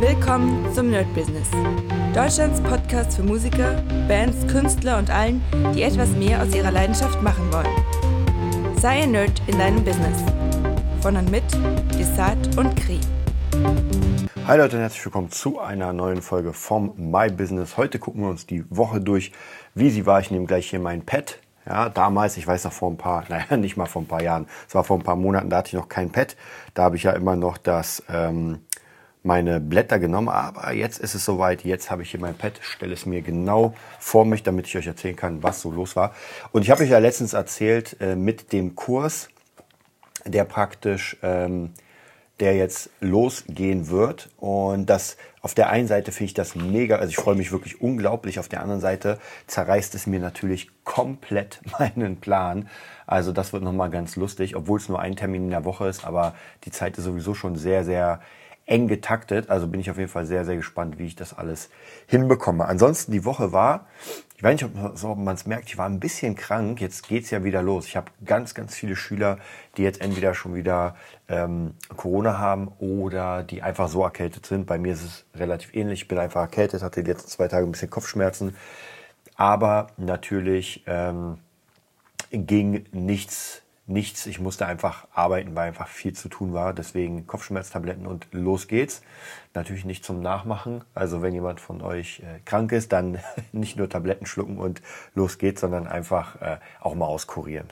Willkommen zum Nerd Business. Deutschlands Podcast für Musiker, Bands, Künstler und allen, die etwas mehr aus ihrer Leidenschaft machen wollen. Sei ein Nerd in deinem Business. Von und mit Desart und Kri. Hi Leute und herzlich willkommen zu einer neuen Folge vom My Business. Heute gucken wir uns die Woche durch, wie sie war. Ich nehme gleich hier mein Pad. Ja, damals, ich weiß noch vor ein paar, naja, nicht mal vor ein paar Jahren, es war vor ein paar Monaten, da hatte ich noch kein Pad. Da habe ich ja immer noch das ähm, meine Blätter genommen, aber jetzt ist es soweit. Jetzt habe ich hier mein Pad, stelle es mir genau vor mich, damit ich euch erzählen kann, was so los war. Und ich habe euch ja letztens erzählt äh, mit dem Kurs, der praktisch, ähm, der jetzt losgehen wird. Und das auf der einen Seite finde ich das mega, also ich freue mich wirklich unglaublich. Auf der anderen Seite zerreißt es mir natürlich komplett meinen Plan. Also das wird nochmal ganz lustig, obwohl es nur ein Termin in der Woche ist, aber die Zeit ist sowieso schon sehr, sehr eng getaktet. Also bin ich auf jeden Fall sehr, sehr gespannt, wie ich das alles hinbekomme. Ansonsten die Woche war, ich weiß nicht, ob man es merkt, ich war ein bisschen krank. Jetzt geht's ja wieder los. Ich habe ganz, ganz viele Schüler, die jetzt entweder schon wieder ähm, Corona haben oder die einfach so erkältet sind. Bei mir ist es relativ ähnlich. Ich bin einfach erkältet, hatte die letzten zwei Tage ein bisschen Kopfschmerzen. Aber natürlich ähm, ging nichts nichts. Ich musste einfach arbeiten, weil einfach viel zu tun war. Deswegen Kopfschmerztabletten und los geht's. Natürlich nicht zum Nachmachen. Also wenn jemand von euch äh, krank ist, dann nicht nur Tabletten schlucken und los geht's, sondern einfach äh, auch mal auskurieren.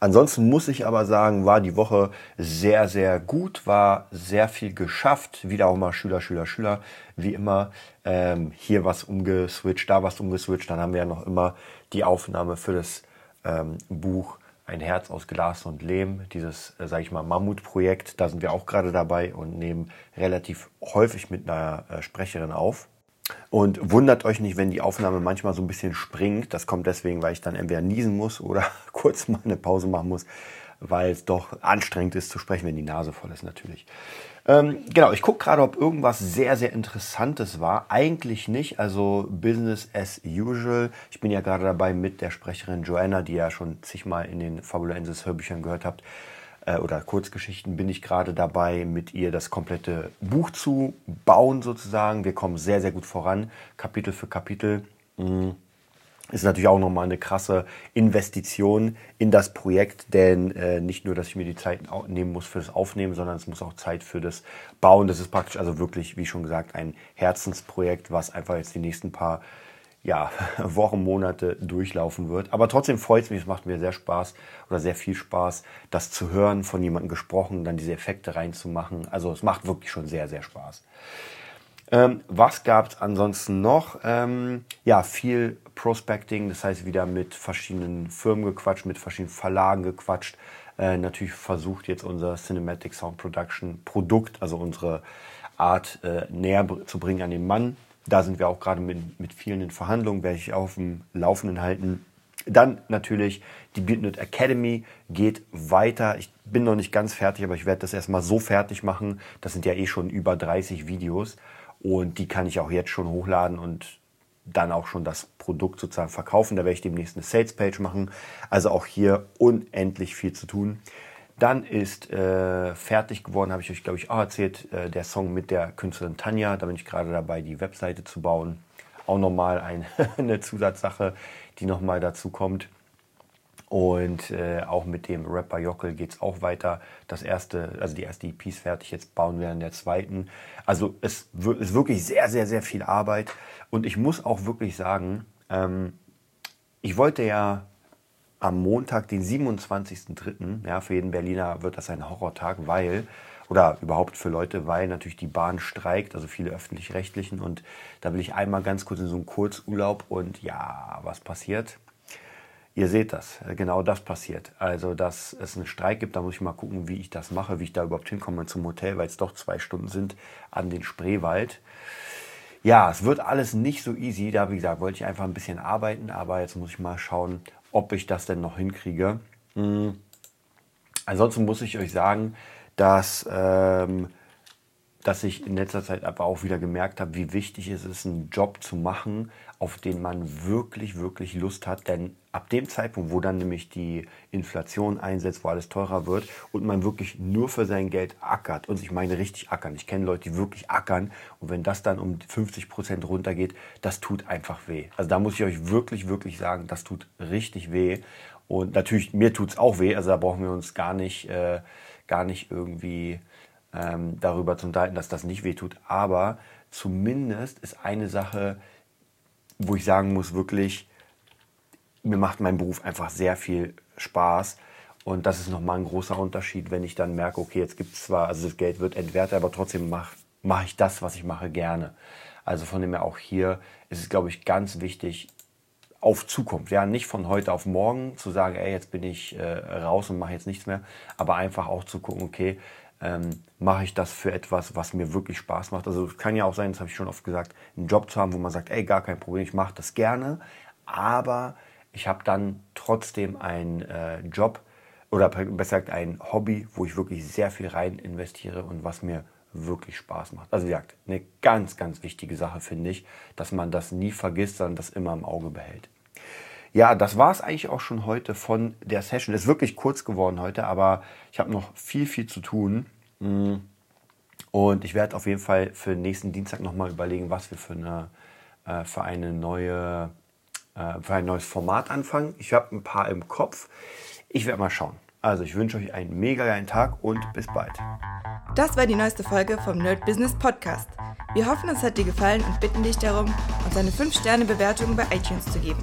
Ansonsten muss ich aber sagen, war die Woche sehr, sehr gut, war sehr viel geschafft. Wieder auch mal Schüler, Schüler, Schüler, wie immer. Ähm, hier was umgeswitcht, da was umgeswitcht. Dann haben wir ja noch immer die Aufnahme für das ähm, Buch ein Herz aus Glas und Lehm, dieses, äh, sage ich mal, Mammutprojekt. Da sind wir auch gerade dabei und nehmen relativ häufig mit einer äh, Sprecherin auf. Und wundert euch nicht, wenn die Aufnahme manchmal so ein bisschen springt. Das kommt deswegen, weil ich dann entweder niesen muss oder kurz mal eine Pause machen muss, weil es doch anstrengend ist zu sprechen, wenn die Nase voll ist natürlich. Ähm, genau, ich gucke gerade, ob irgendwas sehr, sehr Interessantes war. Eigentlich nicht, also Business as usual. Ich bin ja gerade dabei mit der Sprecherin Joanna, die ihr schon zigmal in den Fabulensis Hörbüchern gehört habt, äh, oder Kurzgeschichten, bin ich gerade dabei, mit ihr das komplette Buch zu bauen sozusagen. Wir kommen sehr, sehr gut voran, Kapitel für Kapitel. Mhm ist natürlich auch nochmal eine krasse Investition in das Projekt, denn äh, nicht nur, dass ich mir die Zeit nehmen muss für das Aufnehmen, sondern es muss auch Zeit für das Bauen. Das ist praktisch also wirklich, wie schon gesagt, ein Herzensprojekt, was einfach jetzt die nächsten paar ja, Wochen, Monate durchlaufen wird. Aber trotzdem freut es mich, es macht mir sehr Spaß oder sehr viel Spaß, das zu hören, von jemandem gesprochen, dann diese Effekte reinzumachen. Also es macht wirklich schon sehr, sehr Spaß. Ähm, was gab es ansonsten noch? Ähm, ja, viel Prospecting, das heißt wieder mit verschiedenen Firmen gequatscht, mit verschiedenen Verlagen gequatscht. Äh, natürlich versucht jetzt unser Cinematic Sound Production Produkt, also unsere Art äh, näher zu bringen an den Mann. Da sind wir auch gerade mit, mit vielen in Verhandlungen, werde ich auf dem Laufenden halten. Dann natürlich die BeatNet Academy geht weiter. Ich bin noch nicht ganz fertig, aber ich werde das erstmal so fertig machen. Das sind ja eh schon über 30 Videos. Und die kann ich auch jetzt schon hochladen und dann auch schon das Produkt sozusagen verkaufen. Da werde ich demnächst eine Sales Page machen. Also auch hier unendlich viel zu tun. Dann ist äh, fertig geworden, habe ich euch glaube ich auch erzählt, äh, der Song mit der Künstlerin Tanja. Da bin ich gerade dabei, die Webseite zu bauen. Auch nochmal ein, eine Zusatzsache, die nochmal dazu kommt. Und äh, auch mit dem Rapper Jockel geht es auch weiter. Das erste, also die erste EP ist fertig, jetzt bauen wir an der zweiten. Also es ist wirklich sehr, sehr, sehr viel Arbeit. Und ich muss auch wirklich sagen, ähm, ich wollte ja am Montag, den 27.03., ja, für jeden Berliner wird das ein Horrortag, weil, oder überhaupt für Leute, weil natürlich die Bahn streikt, also viele öffentlich-rechtlichen. Und da will ich einmal ganz kurz in so einen Kurzurlaub und ja, was passiert? Ihr seht das, genau das passiert. Also, dass es einen Streik gibt, da muss ich mal gucken, wie ich das mache, wie ich da überhaupt hinkomme zum Hotel, weil es doch zwei Stunden sind an den Spreewald. Ja, es wird alles nicht so easy. Da, wie gesagt, wollte ich einfach ein bisschen arbeiten, aber jetzt muss ich mal schauen, ob ich das denn noch hinkriege. Hm. Ansonsten muss ich euch sagen, dass ähm, dass ich in letzter Zeit aber auch wieder gemerkt habe, wie wichtig es ist, einen Job zu machen, auf den man wirklich, wirklich Lust hat. Denn ab dem Zeitpunkt, wo dann nämlich die Inflation einsetzt, wo alles teurer wird und man wirklich nur für sein Geld ackert, und ich meine richtig ackern, ich kenne Leute, die wirklich ackern, und wenn das dann um 50 Prozent runtergeht, das tut einfach weh. Also da muss ich euch wirklich, wirklich sagen, das tut richtig weh. Und natürlich, mir tut es auch weh, also da brauchen wir uns gar nicht, äh, gar nicht irgendwie ähm, darüber zu unterhalten, dass das nicht wehtut. Aber zumindest ist eine Sache, wo ich sagen muss, wirklich, mir macht mein Beruf einfach sehr viel Spaß. Und das ist nochmal ein großer Unterschied, wenn ich dann merke, okay, jetzt gibt es zwar, also das Geld wird entwertet, aber trotzdem mache mach ich das, was ich mache, gerne. Also von dem her auch hier ist es, glaube ich, ganz wichtig, auf Zukunft. Ja, nicht von heute auf morgen zu sagen, ey, jetzt bin ich äh, raus und mache jetzt nichts mehr, aber einfach auch zu gucken, okay, ähm, mache ich das für etwas, was mir wirklich Spaß macht. Also es kann ja auch sein, das habe ich schon oft gesagt, einen Job zu haben, wo man sagt, ey, gar kein Problem, ich mache das gerne, aber ich habe dann trotzdem einen äh, Job oder besser gesagt ein Hobby, wo ich wirklich sehr viel rein investiere und was mir wirklich Spaß macht. Also wie gesagt, eine ganz, ganz wichtige Sache finde ich, dass man das nie vergisst, sondern das immer im Auge behält. Ja, das war es eigentlich auch schon heute von der Session. Ist wirklich kurz geworden heute, aber ich habe noch viel, viel zu tun. Mm. Und ich werde auf jeden Fall für nächsten Dienstag nochmal überlegen, was wir für, eine, äh, für, eine neue, äh, für ein neues Format anfangen. Ich habe ein paar im Kopf. Ich werde mal schauen. Also ich wünsche euch einen mega geilen Tag und bis bald. Das war die neueste Folge vom Nerd Business Podcast. Wir hoffen, es hat dir gefallen und bitten dich darum, uns eine 5-Sterne-Bewertung bei iTunes zu geben.